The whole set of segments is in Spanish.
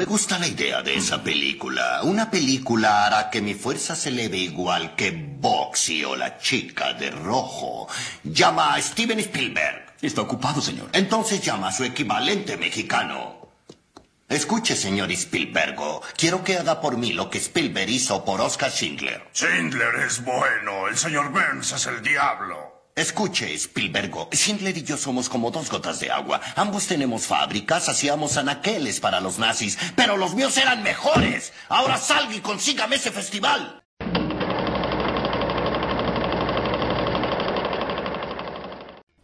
me gusta la idea de esa película. Una película hará que mi fuerza se eleve igual que Boxy o la chica de rojo. Llama a Steven Spielberg. Está ocupado, señor. Entonces llama a su equivalente mexicano. Escuche, señor Spielbergo. Quiero que haga por mí lo que Spielberg hizo por Oscar Schindler. Schindler es bueno. El señor Burns es el diablo. Escuche, Spielbergo. Schindler y yo somos como dos gotas de agua. Ambos tenemos fábricas, hacíamos anaqueles para los nazis, pero los míos eran mejores. Ahora salga y consígame ese festival.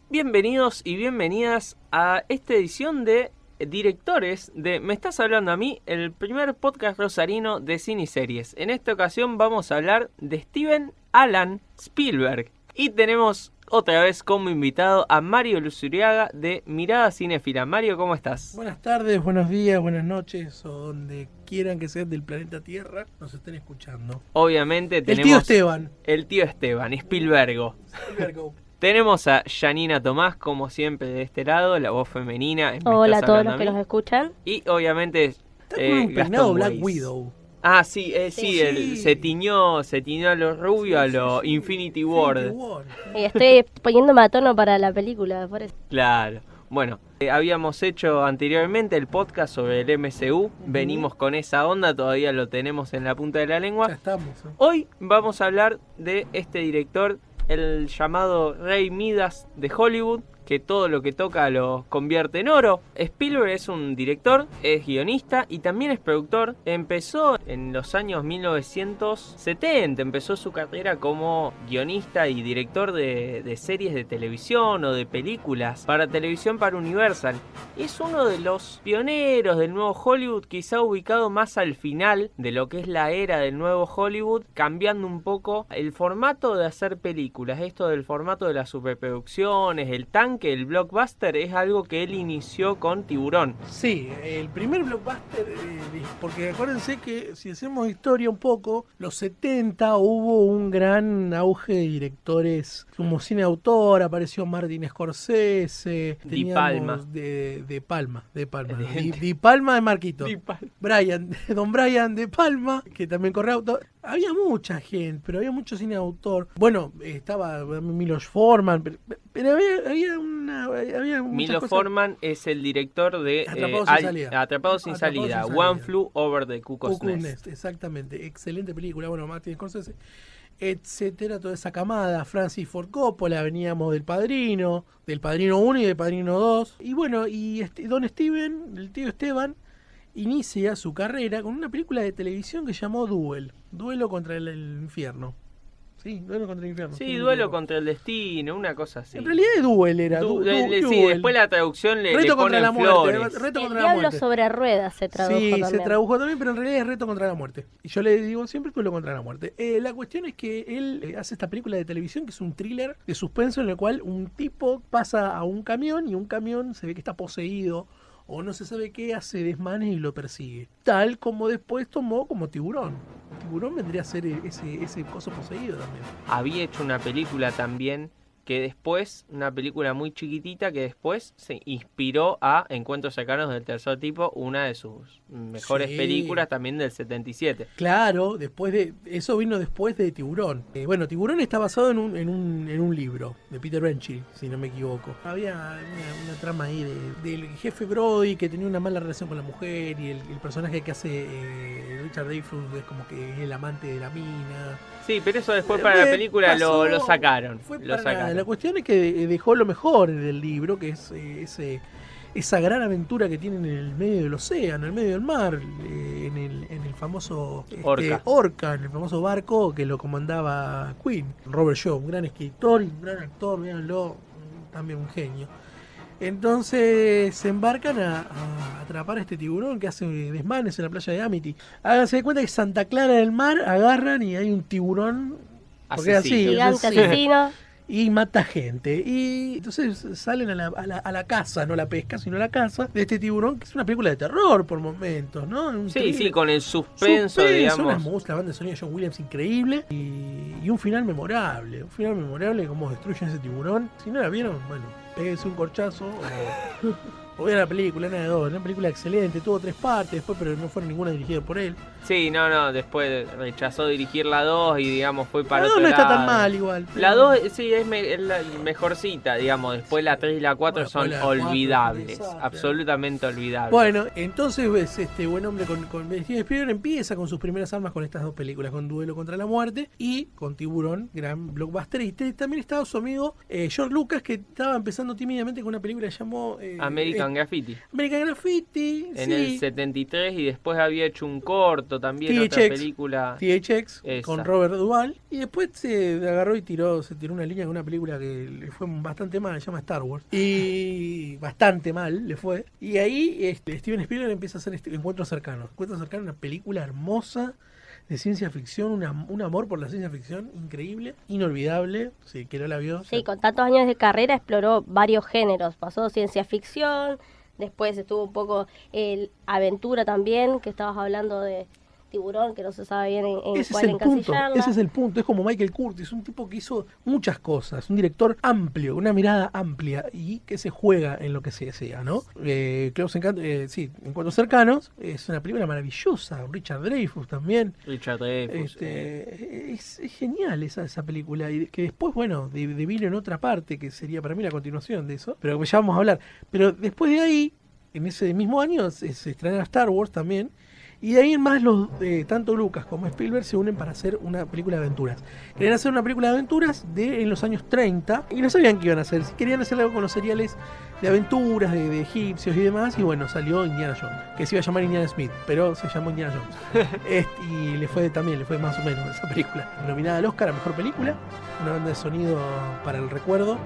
Bienvenidos y bienvenidas a esta edición de directores de Me estás hablando a mí, el primer podcast rosarino de cine y series. En esta ocasión vamos a hablar de Steven Alan Spielberg y tenemos otra vez como invitado a Mario Luzuriaga de Mirada Cinefila. Mario, ¿cómo estás? Buenas tardes, buenos días, buenas noches, o donde quieran que sean del planeta Tierra, nos estén escuchando. Obviamente tenemos... El tío Esteban. El tío Esteban, Spielbergo. Spielbergo. Tenemos a Janina Tomás, como siempre, de este lado, la voz femenina. en Me Hola a todos los que nos escuchan. Y obviamente. Está con eh, un peinado Black Weiss. Widow. Ah, sí, eh, sí, Sí. él se tiñó, se tiñó a lo rubio, a lo Infinity Ward. Infinity War. Y estoy poniéndome a tono para la película, por eso. Claro. Bueno, eh, habíamos hecho anteriormente el podcast sobre el MCU. Venimos con esa onda, todavía lo tenemos en la punta de la Ya lengua. estamos. ¿eh? Hoy vamos a hablar de este director, el llamado Rey Midas de Hollywood, que todo lo que toca lo convierte en oro. Spielberg es un director, es guionista y también es productor. Empezó en los años 1970, empezó su carrera como guionista y director de, de series de televisión o de películas para televisión para Universal. Es uno de los pioneros del nuevo Hollywood, quizá ubicado más al final de lo que es la era del nuevo Hollywood, cambiando un poco el formato de hacer películas. Esto del formato de las superproducciones, el tanque, el blockbuster, es algo que él inició con Tiburón. Sí, el primer blockbuster, eh, porque acuérdense que si hacemos historia un poco, los 70 hubo un gran auge de directores como cine autor, apareció Martin Scorsese, Di Palma. De, de Palma, de Palma, De Di. Di Palma de Marquito. Di. Brian, Don Brian de Palma, que también corre auto. Había mucha gente, pero había mucho cine de autor. Bueno, estaba Milos Forman, pero, pero había, había una. Había muchas Milo cosas. Forman es el director de eh, Atrapados sin Al- salida. Sin sin One. Flew Over the Cuckoo's Nest. Nest, exactamente. Excelente película. Bueno, Martin Scorsese, etcétera, toda esa camada. Francis Ford Coppola, veníamos del Padrino, del Padrino 1 y del Padrino 2. Y bueno, y este- Don Steven, el tío Esteban, inicia su carrera con una película de televisión que llamó Duel. Duelo contra el infierno. Sí, duelo contra el infierno. Sí, duelo contra el destino, una cosa así. En realidad es Duel era. Du- du- le- du- le- sí, Duel. después la traducción le, le Reto contra la muerte. flores. Reto El contra la muerte. sobre ruedas se tradujo Sí, también. se tradujo también, pero en realidad es reto contra la muerte. Y yo le digo siempre duelo contra la muerte. Eh, la cuestión es que él eh, hace esta película de televisión que es un thriller de suspenso en el cual un tipo pasa a un camión y un camión se ve que está poseído o no se sabe qué, hace desmanes y lo persigue. Tal como después tomó como tiburón. Tiburón vendría a ser e- ese, ese coso poseído también. Había hecho una película también que después, una película muy chiquitita que después se inspiró a Encuentros cercanos del tercer tipo, una de sus mejores Sí. películas también del 77. Claro, después de eso vino después de Tiburón. Eh, bueno, Tiburón está basado en un, en, un, en un libro de Peter Benchley, si no me equivoco. Había una, una trama ahí de- del jefe Brody que tenía una mala relación con la mujer y el, el personaje que hace eh, Richard Dreyfuss es como que es el amante de la mina. Sí, pero eso después para la Eh, película lo, pasó- lo sacaron. Fue Lo para nada. sacaron. La cuestión es que eh, dejó lo mejor en el libro, que es eh, ese, esa gran aventura que tienen en el medio del océano, en el medio del mar, eh, en, el, en el famoso este, Orca. Orca, en el famoso barco que lo comandaba Queen. Robert Shaw, un gran escritor y un gran actor, véanlo, también un genio. Entonces se embarcan a, a atrapar a este tiburón que hace desmanes en la playa de Amity. Háganse de cuenta que Santa Clara del Mar agarran y hay un tiburón. Porque así. Gigante asesino. Y mata gente. Y entonces salen a la, a la, a la caza, no la pesca, sino la caza de este tiburón, que es una película de terror por momentos, ¿no? Un Sí, sí, con el suspenso, Suspenso, digamos. música, la banda de sonido de John Williams increíble y, y un final memorable. Un final memorable, cómo destruyen ese tiburón. Si no la vieron, bueno, péguense un corchazo o, Voy a la película, una de dos. Una película excelente, tuvo tres partes después, pero no fueron ninguna dirigida por él. Sí, no, no, después rechazó dirigir la 2 y digamos fue para la otro 2 no está tan mal igual. pero- La 2 sí es, me- es la mejorcita, digamos, después la 3 y la 4 Bueno, son la olvidables, absolutamente olvidables. Bueno, entonces ves este buen hombre con, con Steven Spielberg empieza con sus primeras armas con estas dos películas, con Duelo contra la Muerte y con Tiburón, gran blockbuster. Y también estaba su amigo eh, George Lucas, que estaba empezando tímidamente con una película que llamó eh, American Graffiti. American Graffiti. En sí. el 73 y después había hecho un corto también, otra THX. película. THX Esa. con Robert Duvall y después se agarró y tiró se tiró una línea con una película que le fue bastante mal se llama Star Wars y bastante mal le fue y ahí este, Steven Spielberg empieza a hacer este, Encuentros Cercanos Encuentros Cercanos una película hermosa de ciencia ficción una- un amor por la ciencia ficción increíble inolvidable si que no la vio Sí, con tantos años de carrera exploró varios géneros. Pasó ciencia ficción, después estuvo un poco el aventura también, que estabas hablando de tiburón, que no se sabe bien en, en Ese es el punto, ese es el punto, es como Michael Curtis, un tipo que hizo muchas cosas, un director amplio, una mirada amplia y que se juega en lo que se desea, ¿no? Eh, Close Encounter- eh, sí, Encuentros Cercanos, es una película maravillosa, Richard Dreyfuss también, Richard Dreyfuss. eh, este, es, es genial esa, esa película y que después, bueno, de- devino en otra parte que sería para mí la continuación de eso, pero que ya vamos a hablar, pero después de ahí, en ese mismo año se, se estrena Star Wars también y de ahí en más, los, eh, tanto Lucas como Spielberg se unen para hacer una película de aventuras. Querían hacer una película de aventuras de en los años 30 y no sabían qué iban a hacer. Querían hacer algo con los seriales de aventuras, de, de egipcios y demás. Y bueno, salió Indiana Jones, que se iba a llamar Indiana Smith, pero se llamó Indiana Jones. Este, y le fue también, le fue más o menos esa película. Nominada al Oscar a Mejor Película, una banda de sonido para el recuerdo.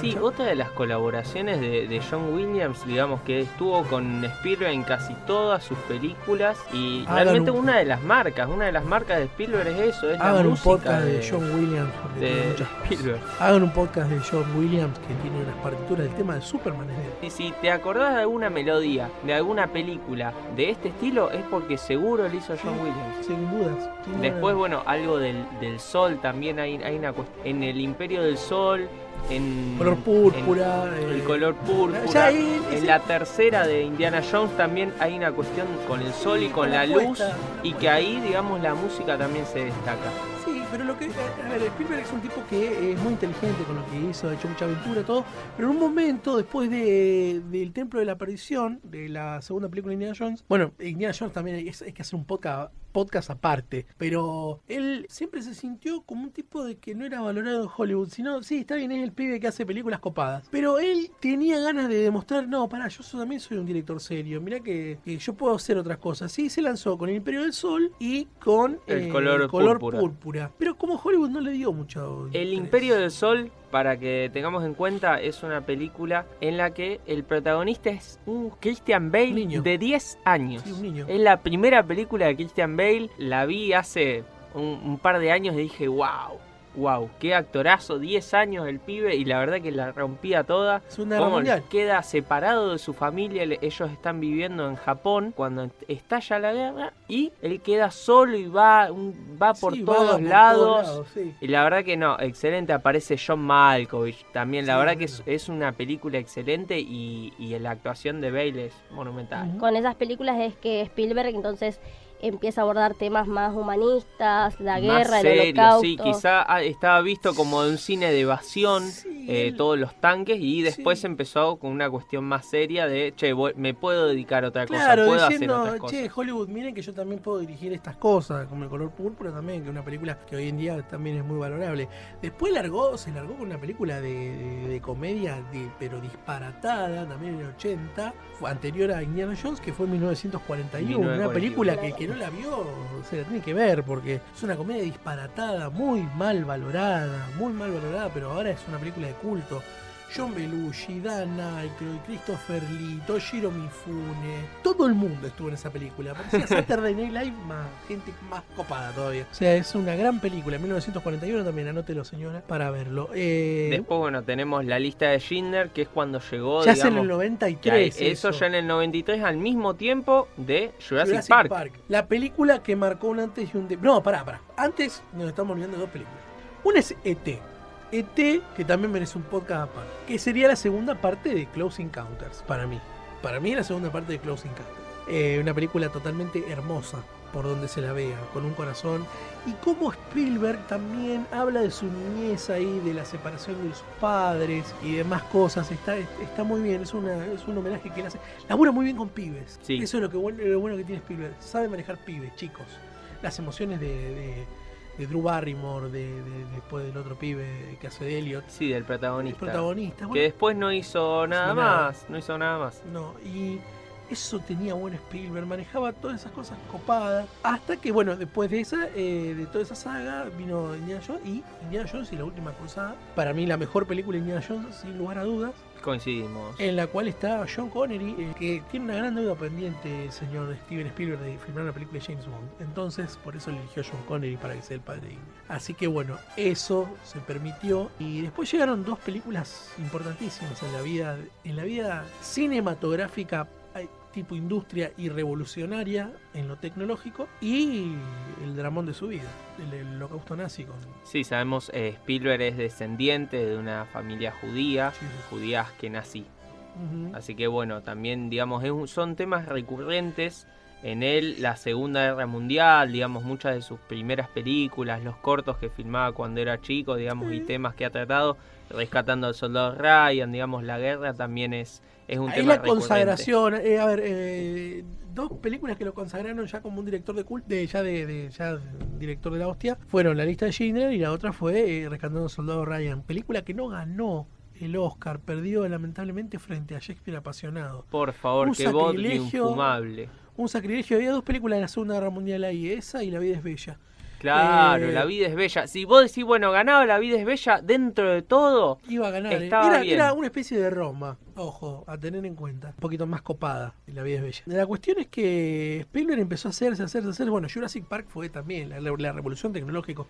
Sí, otra de las colaboraciones de, de John Williams, digamos que estuvo con Spielberg en casi todas sus películas y Hagan realmente un- una de las marcas, una de las marcas de Spielberg es eso, es la Hagan un música podcast de, John Williams. de. Spielberg. Hagan un podcast de John Williams que tiene unas partituras del tema de Superman. Y si te acordás de alguna melodía, de alguna película de este estilo, es porque seguro lo hizo John Williams. Sin dudas. sin Después, bueno, algo del, del sol también hay, hay una En el Imperio del Sol, en. Color púrpura, en eh, el color púrpura. ya en la tercera de Indiana Jones también hay una cuestión con el sol y con, la la, luz. puesta. Y que ahí, digamos, la música también se destaca. Sí, pero lo que. A ver, Spielberg es un tipo que es muy inteligente con lo que hizo, ha hecho mucha aventura, todo. Pero en un momento, después de, del Templo de la Perdición, de la segunda película de Indiana Jones, bueno, Indiana Jones también hay, hay que hacer un podcast, podcast aparte, pero él siempre se sintió como un tipo de que no era valorado en Hollywood, sino, sí, está bien, es el pibe que hace películas copadas. Pero él tenía ganas de demostrar, no, pará, yo también soy un director serio, mirá que, que yo puedo hacer otras cosas. Sí, se lanzó con El Imperio del Sol y con El eh, color púrpura. púrpura. Pero como Hollywood no le dio mucho. El interés. Imperio del Sol, para que tengamos en cuenta, es una película en la que el protagonista es un Christian Bale Niño. de 10 años. Sí, un niño. Es la primera película de Christian Bale, la vi hace un, un par de años y dije, wow, wow, qué actorazo, 10 años el pibe y la verdad que la rompía toda. Es una Cómo mundial. queda separado de su familia, ellos están viviendo en Japón cuando estalla la guerra y él queda solo y va, un- va por Sí, va todos por lados. sí. Y la verdad que no, excelente, aparece John Malkovich también, la Sí, verdad que es una película excelente y, y la actuación de Bale es monumental. Con esas películas es que Spielberg entonces empieza a abordar temas más humanistas, la Más guerra, el serio, holocausto. sí, quizá estaba visto como de un cine de evasión, Sí, eh, todos los tanques, y después Sí. empezó con una cuestión más seria de, che, voy- me puedo dedicar a otra Claro, cosa, puedo diciendo, hacer otras che, cosas. Hollywood, miren que yo también puedo dirigir estas cosas, como el color púrpura también, que es una película que hoy en día también es muy valorable. Después largó, se largó con una película de, de- de comedia, de- pero disparatada, también en el 80, fue anterior a Indiana Jones, que fue en 1941. Una 1941. película que, que no la vio, se la tiene que ver, porque es una comedia disparatada, muy mal valorada, muy mal valorada, pero ahora es una película de culto. John Belushi, Dan Aykroyd, Christopher Lee, Toshiro Mifune, todo el mundo estuvo en esa película. Parecía Saturday Night Live más gente más copada todavía. O sea, es una gran película. 1941 también, anótelo señora, para verlo. Eh, Después, bueno, tenemos la lista de Schindler, que es cuando llegó, ya es en digamos, el que 93. hay- eso ya en el 93 al mismo tiempo de Jurassic, Jurassic Park. Park. La película que marcó un antes y un después. No, pará, pará. Antes nos estamos olvidando de dos películas. Una es E.T. E.T., que también merece un podcast aparte. Que sería la segunda parte de Close Encounters, para mí. para mí la segunda parte de Closing Castle. Eh, una película totalmente hermosa por donde se la vea, con un corazón. Y como Spielberg también habla de su niñez ahí, de la separación de sus padres y demás cosas. Está, está muy bien, es, una, es un homenaje que él hace. Labura muy bien con pibes. Sí. Eso es lo, que, bueno- lo bueno que tiene Spielberg. Sabe manejar pibes, chicos. Las emociones de, de, de Drew Barrymore, de, de- después del otro pibe que hace de Elliot. Sí, del El protagonista. protagonista. Que bueno, después no hizo nada nada. más. No hizo nada más. No, y eso tenía buen Spielberg, manejaba todas esas cosas copadas. Hasta que, bueno, después de esa, eh, de toda esa saga, vino Indiana Jones y Indiana Jones y la última cruzada. Para mí, la mejor película de Indiana Jones, sin lugar a dudas, Coincidimos. en la cual está John Connery, eh, que tiene una gran deuda pendiente, el señor Steven Spielberg, de filmar una película de James Bond. Entonces, por eso eligió a John Connery para que sea el padre. Así que, bueno, eso se permitió. Y después llegaron dos películas importantísimas en la vida, en la vida cinematográfica tipo industria y revolucionaria en lo tecnológico y el dramón de su vida, el, el holocausto nazi con Sí, sabemos, eh, Spielberg es descendiente de una familia judía, Sí, sí. judías que nací. Así que bueno, también digamos es un- son temas recurrentes en él, la Segunda Guerra Mundial, digamos muchas de sus primeras películas, los cortos que filmaba cuando era chico, digamos, y temas que ha tratado, rescatando al soldado Ryan, digamos, la guerra también es, es un Ahí tema la consagración, eh, a ver, eh, dos películas que lo consagraron ya como un director de culto, de, ya de, de- ya director de la hostia, fueron La lista de Schindler y la otra fue eh, Rescatando al Soldado Ryan, película que no ganó el Oscar, perdió lamentablemente frente a Shakespeare apasionado. Por favor, Un que sacrilegio. infumable. Un sacrilegio, había dos películas de la Segunda Guerra Mundial ahí, esa y La vida es bella. Claro, Eh, la vida es bella. Si vos decís, bueno, ganaba la vida es bella, dentro de todo, Iba a ganar. eh. Estaba Era, bien. era una especie de Roma, ojo, a tener en cuenta. Un poquito más copada, y la vida es bella. La cuestión es que Spielberg empezó a hacerse, a hacerse, a hacerse. Bueno, Jurassic Park fue también la, la- la revolución tecnológica.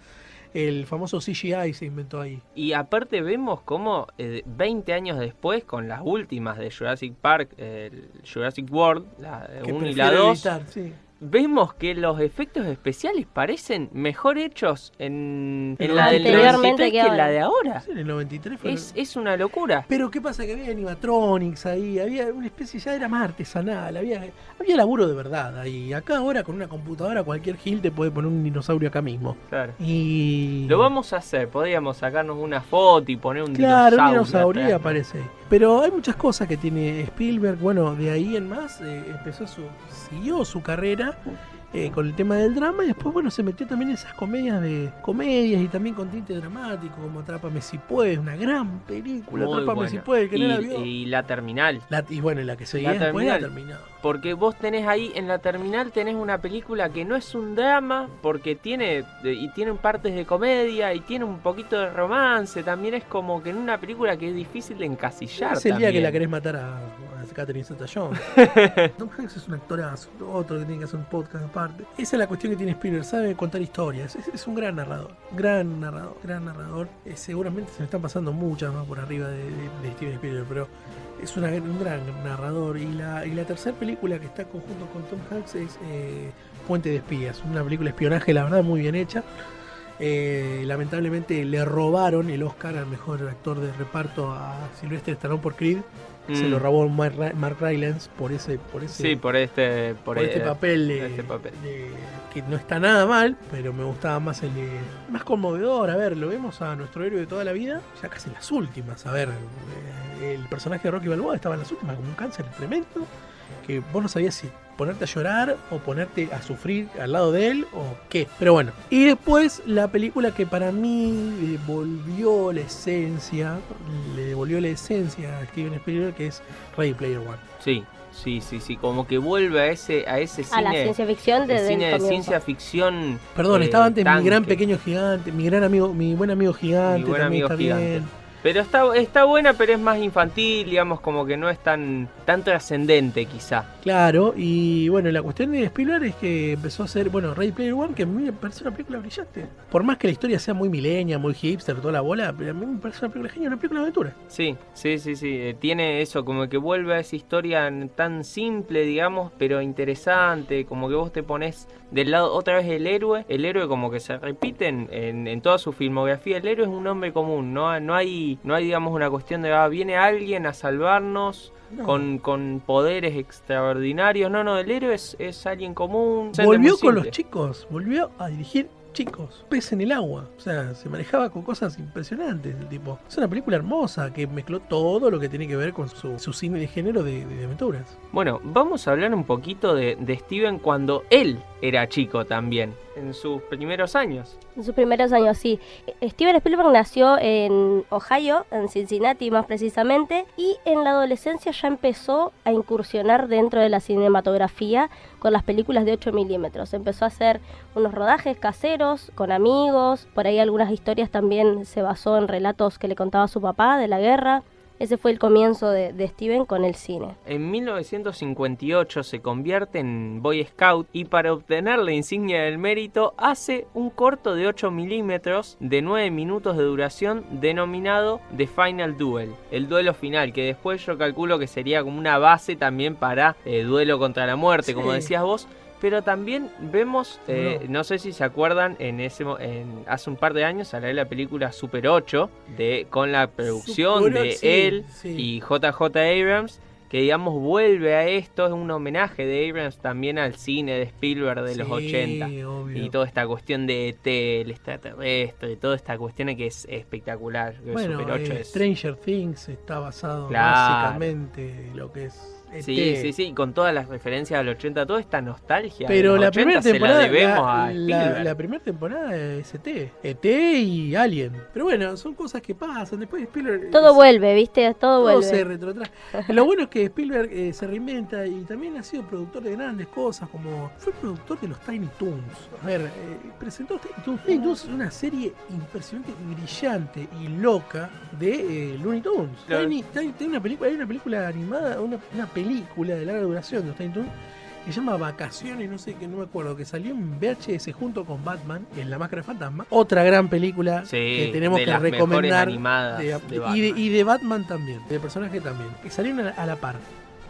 El famoso CGI se inventó ahí. Y aparte vemos cómo eh, 20 años después, con las últimas de Jurassic Park, el Jurassic World, la Que 1 y la prefiero 2, evitar, sí. Vemos que los efectos especiales parecen mejor hechos en, en la del anteriormente 93 que ahora. la de ahora. Sí, en el 93 fue. Es, es una locura. Pero qué pasa que había animatronics ahí, había una especie ya era más artesanal, había había laburo de verdad ahí. Acá ahora con una computadora cualquier gil te puede poner un dinosaurio acá mismo. Claro. Y Lo vamos a hacer, podríamos sacarnos una foto y poner un Claro, un dinosaurio. dinosaurio aparece. Pero hay muchas cosas que tiene Spielberg. Bueno, de ahí en más eh, empezó su, siguió su carrera eh, con el tema del drama y después, bueno, se metió también en esas comedias de comedias y también con tinte dramático, como Atrápame si puedes, una gran película, Muy Atrápame buena. si puedes, que y, no la vio. y la terminal. La- y bueno, la que seguía La después la terminal. Porque vos tenés ahí en la terminal tenés una película que no es un drama, porque tiene y tiene partes de comedia y tiene un poquito de romance, también es como que en una película que es difícil de encasillar. Es el día que la querés matar a, a Catherine Zeta-Jones. Tom Hanks es un actorazo, otro que tiene que hacer un podcast Esa es la cuestión que tiene Spielberg, sabe contar historias. Es, un gran narrador, gran narrador, gran narrador. Eh, seguramente se me están pasando muchas más por arriba de, Steven Spielberg, pero es un gran narrador. Y la, y la tercera película que está conjunto con Tom Hanks es eh, Puente de Espías, una película de espionaje, la verdad, muy bien hecha. Eh, lamentablemente le robaron el Oscar al mejor actor de reparto a Sylvester Stallone por Creed. Se Mm. lo robó Mark, Ry- Mark Rylance por ese, por ese, Sí, por este por, por este eh, papel, de- este papel. de- que no está nada mal, pero me gustaba más el de, más conmovedor. A ver, lo vemos a nuestro héroe de toda la vida, ya casi en las últimas. A ver, eh, el personaje de Rocky Balboa estaba en las últimas con un cáncer tremendo que vos no sabías si ponerte a llorar o ponerte a sufrir al lado de él o qué. Pero bueno. Y después la película que para mí volvió la esencia, le devolvió la esencia a Steven Spielberg, que es Ready Player One. Sí, sí, sí, sí, como que vuelve a ese a ese A la cine ciencia ficción el desde el cine de comienzo. ciencia ficción. Perdón, eh, estaba antes mi gran pequeño gigante, mi gran amigo, mi buen amigo gigante, Mi buen también amigo está gigante. bien. Pero está, está buena, pero es más infantil, digamos, como que no es tan, tan trascendente quizá. Claro, y bueno, la cuestión de Spielberg es que empezó a hacer, bueno, Ready Player One, que a mí me parece una película brillante. Por más que la historia sea muy milenia, muy hipster, toda la bola, pero a mí me parece una película genial, una película de aventura. Sí, sí, sí, sí. eh, Tiene eso, como que vuelve a esa historia tan simple, digamos, pero interesante. Como que vos te pones del lado otra vez el héroe. El héroe como que se repite en, en- en toda su filmografía. El héroe es un hombre común, no, no hay hay, no hay digamos una cuestión de, ah, viene alguien a salvarnos. No. Con, con poderes extraordinarios. No, no, el héroe es, es alguien común. Volvió con los chicos, volvió a dirigir chicos, pez en el agua. O sea, se manejaba con cosas impresionantes el tipo. Es una película hermosa que mezcló todo lo que tiene que ver con su, su cine de género de, de aventuras. Bueno, vamos a hablar un poquito de, de Steven cuando él era chico también, en sus primeros años. En sus primeros años, sí. Steven Spielberg nació en Ohio, en Cincinnati más precisamente, y en la adolescencia ya empezó a incursionar dentro de la cinematografía con las películas de 8 milímetros. Empezó a hacer unos rodajes caseros con amigos, por ahí algunas historias también se basó en relatos que le contaba su papá de la guerra. Ese fue el comienzo de, de Steven con el cine. En 1958 se convierte en Boy Scout y para obtener la insignia del mérito hace un corto de 8 milímetros de 9 minutos de duración denominado The Final Duel, el duelo final, que después yo calculo que sería como una base también para eh, duelo contra la muerte, como decías vos. Pero también vemos, eh, No. no sé si se acuerdan, en ese en, hace un par de años salió la película Super 8 de, con la producción Super- de sí, él sí. y JJ Abrams, que digamos vuelve a esto, es un homenaje de Abrams también al cine de Spielberg de los Sí, 80. obvio. Y toda esta cuestión de ET, el extraterrestre, toda esta cuestión que es espectacular. Bueno, Super 8 eh, es... Stranger Things está basado Claro. básicamente en lo que es. Sí, sí, sí, con todas las referencias al 80, toda esta nostalgia. Pero la 80 primera se temporada, la debemos la, primera temporada es ET, ET y Alien. Pero bueno, son cosas que pasan. Después Spielberg Todo es- vuelve, ¿viste? Todo todo vuelve. se retrotrae. Lo bueno es que Spielberg eh, se reinventa y también ha sido productor de grandes cosas, como fue productor de los Tiny Toons. A ver, eh, presentó Tiny Toons. Tiny Toons es una serie impresionante, brillante y loca de eh, Looney Tunes. Tiny- Tiny- tiene una película, hay una película animada, una, una película de larga duración de los Tiny Toons que se llama Vacaciones, no sé qué, no me acuerdo, que salió en VHS junto con Batman, en La Máscara de Fantasma. Otra gran película Sí, que tenemos de que las recomendar. animadas de- de y, de, Batman. y de Batman también, de personaje también. Que salieron a, a la par.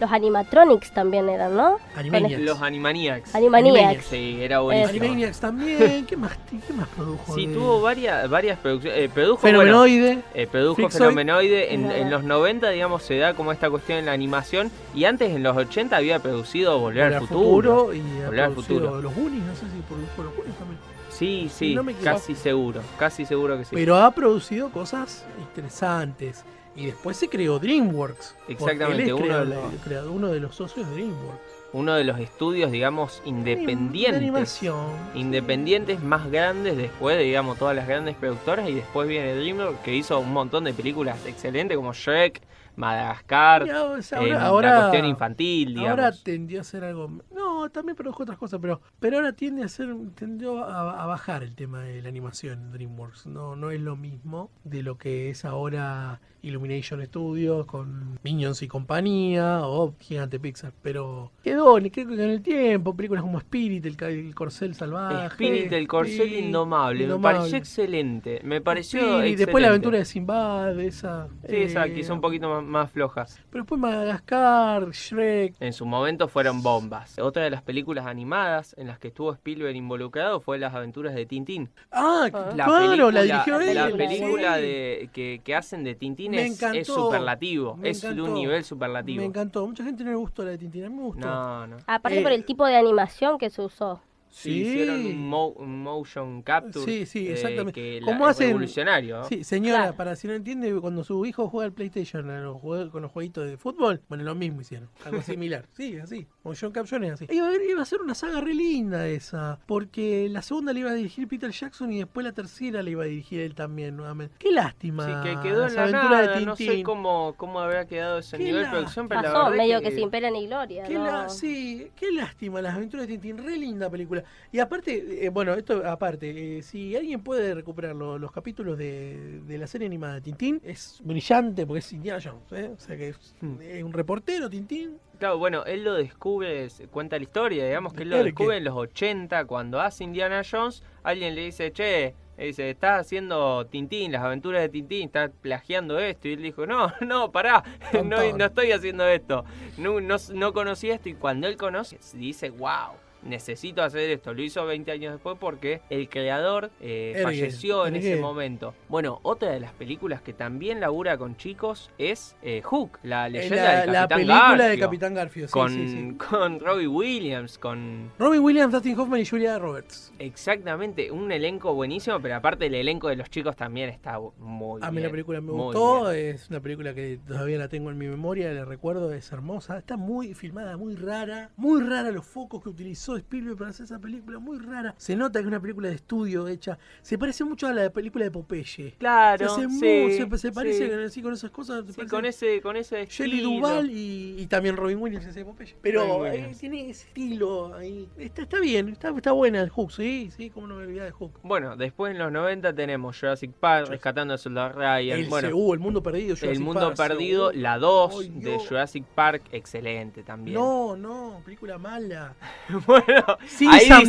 Los animatronics también eran, ¿no? Animaniacs. Los Animaniacs. Animaniacs. Sí, era buenísimo. Animaniacs también. ¿Qué más, qué más produjo? Sí, de- tuvo varias, varias producciones. eh, produjo, bueno, Fenomenoide. eh, produjo. Fenomenoide. En, los 90, digamos, se da como esta cuestión en la animación. Y antes, en los 80, había producido Volver al Volver Futuro. y Volver al Futuro. Los Goonies, no sé si produjo los Goonies también. Sí, sí, no me equivoco. casi seguro. Casi seguro que sí. Pero ha producido cosas interesantes. Y después se creó DreamWorks. Exactamente, él es uno creador- de los- creador- uno de los socios de DreamWorks. Uno de los estudios, digamos, De independientes. animación. Independientes más grandes después de, digamos, todas las grandes productoras. Y después viene DreamWorks, que hizo un montón de películas excelentes como Shrek, Madagascar. Y ahora- en ahora, la cuestión infantil, digamos. Ahora tendió a hacer algo. No, también produjo otras cosas, pero, pero ahora tiende a ser, tendió a, a bajar el tema de la animación en DreamWorks. No, no es lo mismo de lo que es ahora Illumination Studios con Minions y compañía o Gigante Pixar. Pero quedó, con el tiempo, películas como Spirit, el, el corcel salvaje. Spirit, el corcel indomable. Me pareció excelente. Me pareció excelente. después la aventura de Sinbad, esa. Sí, esa eh, quizá un poquito más, más flojas. Pero después Madagascar, Shrek. En su momento fueron bombas. Otra de las películas animadas en las que estuvo Spielberg involucrado fue Las aventuras de Tintín. Ah, Ah. La claro, película, la dirigió él. la sí. película de, que, que hacen de Tintín es, superlativo. me Es de un nivel superlativo. Me encantó. Mucha gente no le gustó la de Tintín. A mí me gustó. No, no. Aparte Eh, por el tipo de animación que se usó. Sí, hicieron un, mo- un motion capture. Sí, sí, eh, exactamente. que la- ¿Cómo es hacen? revolucionario. Sí, señora, Claro. para si no entiende, cuando su hijo juega al PlayStation a los con los jueguitos de fútbol, bueno, lo mismo hicieron. Algo similar. Sí, así. Motion Caption es así. Iba a, ver- iba a ser una saga re linda esa. Porque la segunda la iba a dirigir Peter Jackson y después la tercera la iba a dirigir él también nuevamente. Qué lástima. Sí, que quedó en la nada, de no sé cómo, cómo habrá quedado ese Qué nivel de la- producción, pero la Pasó verdad medio que, que sin pena ni gloria. Qué ¿no? la- sí, qué lástima las aventuras de Tintín, re linda película. Y aparte, eh, bueno, esto aparte, eh, si alguien puede recuperar lo- los capítulos de, de la serie animada de Tintín, es brillante porque es Indiana Jones, ¿eh? o sea que es, Hmm. es un reportero Tintín. Claro, bueno, él lo descubre, cuenta la historia, digamos que él lo ¿El descubre en los 80, cuando hace Indiana Jones, alguien le dice, che, le dice, estás haciendo Tintín, las aventuras de Tintín, estás plagiando esto, y él dijo, no, no, pará, no, Tontón. no estoy haciendo esto, no, no, no conocí esto, y cuando él conoce, dice, wow, necesito hacer esto. Lo hizo 20 años después porque el creador eh, falleció en ese momento. Bueno, otra de las películas que también labura con chicos es eh, Hook, la Eh, leyenda la, del la Capitán película de Capitán Garfio. sí, con, sí, sí. con Robbie Williams, con... Robin Williams, Dustin Hoffman y Julia Roberts. Exactamente, un elenco buenísimo, pero aparte el elenco de los chicos también está muy A mí bien. la película me gustó, bien. es una película que todavía la tengo en mi memoria, la recuerdo, es hermosa, está muy filmada, muy rara, muy rara los focos que utilizó Spielberg para hacer esa película, muy rara. Se nota que es una película de estudio hecha, se parece mucho a la película de Popeye. Claro, se, hace muy- sí, se, se parece sí. con- esas cosas. Sí, con ese, con ese Shelley. Duvall y, y también Robin Williams hace Popeye. Pero eh, tiene ese estilo ahí. Está, está bien, está, está buena el Hook, sí, sí, como no me olvidaba de Hook. Bueno, después en los 90 tenemos Jurassic Park, Rescatando al Soldado Ryan. El, bueno, uh, el mundo perdido. El Jurassic Mundo Park, Perdido, la 2 Ay, de. Jurassic Park, excelente también. No, no, película mala. bueno, Sin ahí Sam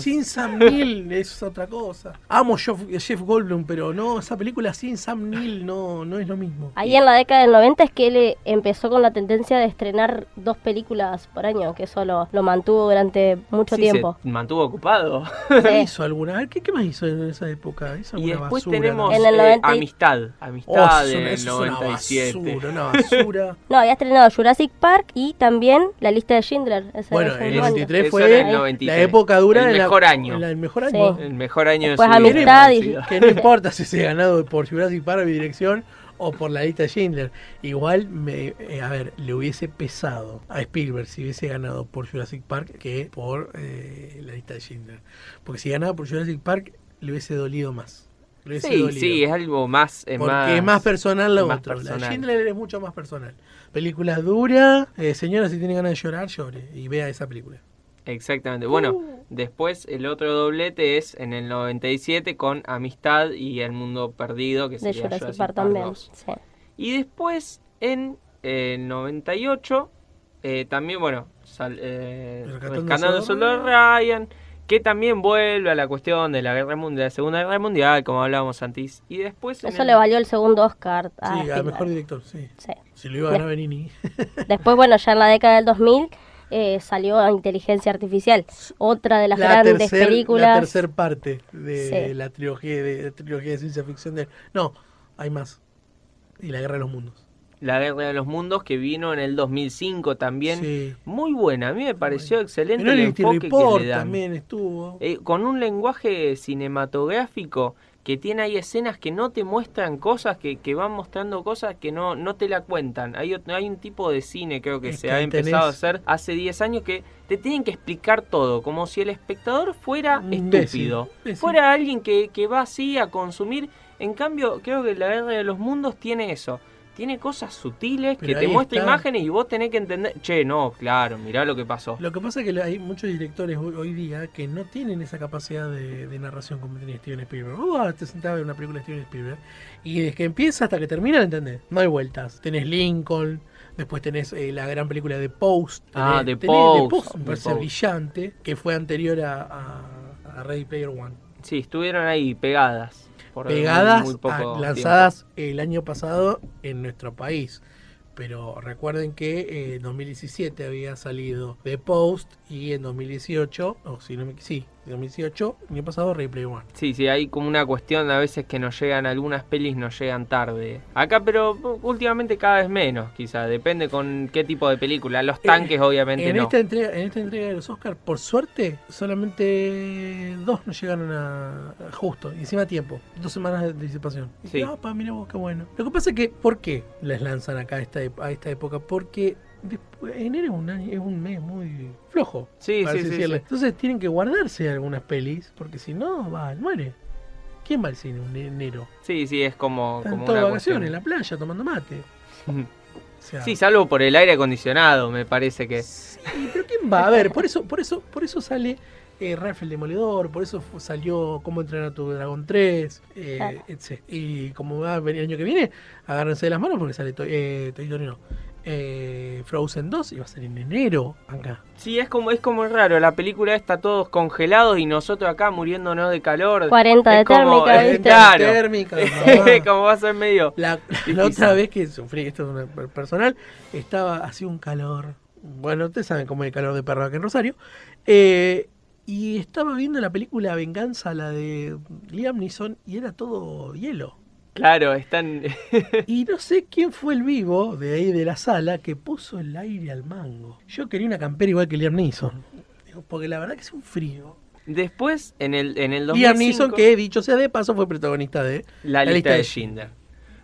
sin Sam Neill es otra cosa. Amo Jeff, Jeff Goldblum, pero no, esa película sin Sam Neill no, no es lo mismo. Ahí en la década del 90 es que él eh, empezó con la tendencia de estrenar dos películas por año, que eso lo, lo mantuvo durante mucho Sí, tiempo. se mantuvo ocupado. ¿Qué hizo alguna? ¿qué, qué más hizo en esa época? Hizo y alguna después basura, tenemos ¿no? En el eh, 90 y- Amistad. Oh, Amistad eso, en el eso es una 97. basura, una basura. No, había estrenado Jurassic Park y también La lista de Schindler. ese bueno, el año. 93 Eso fue era el la 93. época dura El la- mejor año. la- el mejor Sí. año. El mejor año Después de su vida, y-. Que no importa si se ha ganado por Jurassic Park mi dirección o por la lista de Schindler. Igual, me, eh, a ver, le hubiese pesado a Spielberg si hubiese ganado por Jurassic Park que por eh, la lista de Schindler. Porque si ganaba por Jurassic Park, le hubiese dolido más. Le hubiese Sí, dolido. sí, es algo más. es Porque más, es más personal. La de personal. Schindler es mucho más personal. Película dura. Eh, señora, si tiene ganas de llorar, llore. Y vea esa película. Exactamente. Bueno, Uh. después el otro doblete es en el 97 con Amistad y El Mundo Perdido, que sería Jurassic, Jurassic Park también. 2. sí. Y después en el 98 eh, también, bueno, sal, eh, Rescatando al al Soldado Ryan, que también vuelve a la cuestión de la guerra mundial, la Segunda Guerra Mundial, como hablábamos antes. Y después Eso el- le valió el segundo Oscar a sí, a Spielberg. mejor director, sí. Sí. Si lo iba a ganar Benini. Después, bueno, ya en la década del 2000 eh, salió a Inteligencia Artificial, otra de las grandes tercer- películas. La tercera parte de Sí. la trilogía de, la trilogía de ciencia ficción de... No, hay más. Y la guerra de los mundos. La Guerra de los Mundos, que vino en el 2005 también. Sí. Muy buena, a mí me pareció excelente el Minority enfoque que Report le dan. también estuvo. Eh, con un lenguaje cinematográfico que tiene ahí escenas que no te muestran cosas, que, que van mostrando cosas que no, no te la cuentan. Hay, hay un tipo de cine, creo que Es se que ha empezado a hacer hace 10 años, que te tienen que explicar todo, como si el espectador fuera estúpido, fuera alguien que, que va así a consumir. En cambio, creo que la guerra de los mundos tiene eso. Tiene cosas sutiles Pero que te muestra está. imágenes y vos tenés que entender, che, no, claro, mirá lo que pasó. Lo que pasa es que hay muchos directores hoy, hoy día que no tienen esa capacidad de, de narración como tenía Steven Spielberg. Vos ah, te sentás a ver una película de Steven Spielberg y desde que empieza hasta que termina la entendés. No hay vueltas. Tenés Lincoln, después tenés eh, la gran película de Post. Ah, tenés- tenés The Post, me The parece Post. brillante, que fue anterior a, a, a Ready Player One. Sí, estuvieron ahí pegadas. Por Pegadas, muy tiempo. lanzadas el año pasado en nuestro país. Pero recuerden que eh, en 2017 había salido The Post y en 2018, o si no me sí, 2018, el año pasado Replay One. Sí, sí, hay como una cuestión a veces que nos llegan, algunas pelis nos llegan tarde. Acá, pero últimamente cada vez menos, quizá. Depende con qué tipo de película. Los tanques, obviamente, En no. esta entrega, en esta entrega de los Oscars, por suerte, solamente dos nos llegaron a, a justo, y encima a tiempo, dos semanas de anticipación. Y Sí. dije, "Ah, mira vos qué bueno. Lo que pasa es que, ¿por qué les lanzan acá a esta, a esta época? Porque después, enero es un, año- es un mes muy flojo. Sí, sí, sí. Entonces tienen que guardarse algunas pelis, porque si no, va, muere. ¿Quién va al cine en enero? Sí, sí, es como, Están como todos de una vacaciones, en la playa, tomando mate. O sea, Sí, salvo por el aire acondicionado, me parece que. Sí, pero ¿quién va? A ver, por eso, por eso, por eso sale eh, Ralph el Demoledor, por eso salió Cómo entrenar a tu dragón 3, eh, Claro. etc. Y como va a venir el año que viene, agárrense de las manos porque sale Toy, eh, Toy Story no, eh, Frozen 2 y va a salir en enero acá. Sí, es como, es como raro. La película está todos congelados y nosotros acá muriéndonos de calor. 40 de como- térmica, es ¿viste? Claro. Térmica, como va a ser medio. La, otra vez que sufrí, esto es personal, estaba, hacía un calor, Bueno, ustedes saben cómo es el calor de perro acá en Rosario. Eh, y estaba viendo la película Venganza, la de Liam Neeson, y era todo hielo. Claro, están... Y no sé quién fue el vivo de ahí de la sala que puso el aire al mango. Yo quería una campera igual que Liam Neeson. Porque la verdad que es un frío. Después, en el, en el 2005... Liam Neeson, que dicho sea de paso, fue protagonista de La, lista, de Schindler.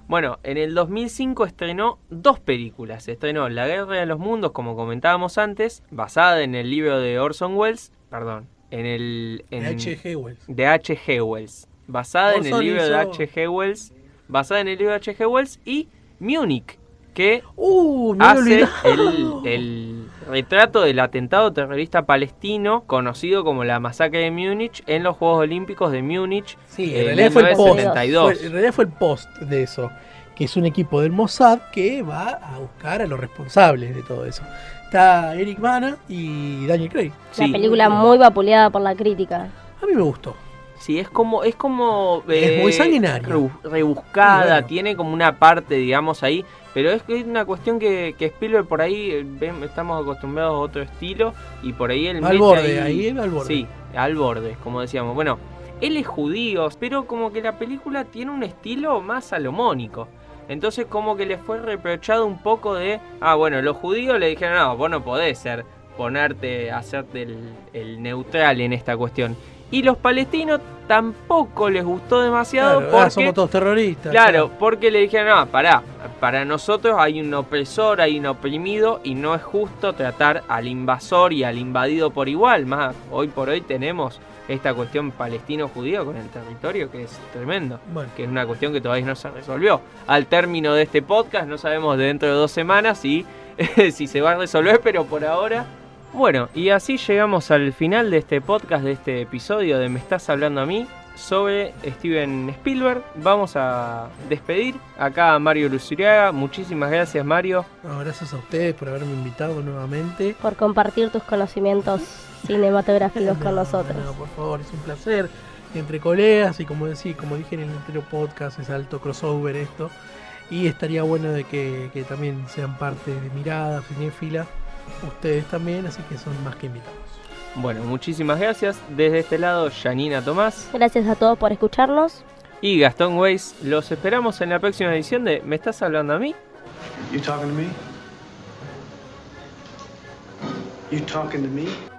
Bueno, en el 2005 estrenó dos películas. Estrenó La Guerra de los Mundos, como comentábamos antes, basada en el libro de Orson Welles, perdón, en el... En, de H.G. Wells. de H.G. Wells. Basada en el libro de H.G. Wells. Basada en el libro de H.G. Wells y Munich, que Uh, hace el, retrato del atentado terrorista palestino conocido como la masacre de Múnich en los Juegos Olímpicos de Múnich Sí, en en realidad fue el post. 1972. Fue- en realidad fue el post de eso. Que es un equipo del Mossad que va a buscar a los responsables de todo eso. Está Eric Bana y Daniel Craig. Sí. Una película muy vapuleada por la crítica. A mí me gustó. Sí, es como, es como Es muy sanguinaria. rebu- rebuscada, bueno. tiene como una parte, digamos, ahí, pero es que es una cuestión que, que Spielberg por ahí eh, estamos acostumbrados a otro estilo y por ahí él Al borde, ahí al borde. Sí, al borde, como decíamos. Bueno, él es judío, pero como que la película tiene un estilo más salomónico. Entonces como que le fue reprochado un poco de, ah, bueno, los judíos le dijeron, no, vos no podés ser, ponerte, hacerte el, el neutral en esta cuestión. Y los palestinos tampoco les gustó demasiado Claro, ah, porque... somos todos terroristas. Claro, porque le dijeron, no, pará, para nosotros hay un opresor, hay un oprimido y no es justo tratar al invasor y al invadido por igual. Más hoy por hoy tenemos esta cuestión palestino-judío con el territorio que es tremendo, Bueno, que es una cuestión que todavía no se resolvió. Al término de este podcast no sabemos dentro de dos semanas si, si se va a resolver, pero por ahora... Bueno, y así llegamos al final de este podcast, de este episodio de Me estás hablando a mí sobre Steven Spielberg. Vamos a despedir acá a Mario Luciriaga. Muchísimas gracias Mario. no, gracias a ustedes por haberme invitado nuevamente. Por compartir tus conocimientos cinematográficos con No, nosotros. no, por favor, es un placer entre colegas y como decía, como dije en el anterior podcast, es alto crossover esto. Y estaría bueno de que, que también sean parte de Mirada, Cinéfila, ustedes también, así que son más que invitados. Bueno, muchísimas gracias. Desde este lado, Janina Tomás Gracias a todos por escucharnos. y Gastón Weiss. Los esperamos en la próxima edición de ¿Me estás hablando a mí? You talking to me? You talking to me?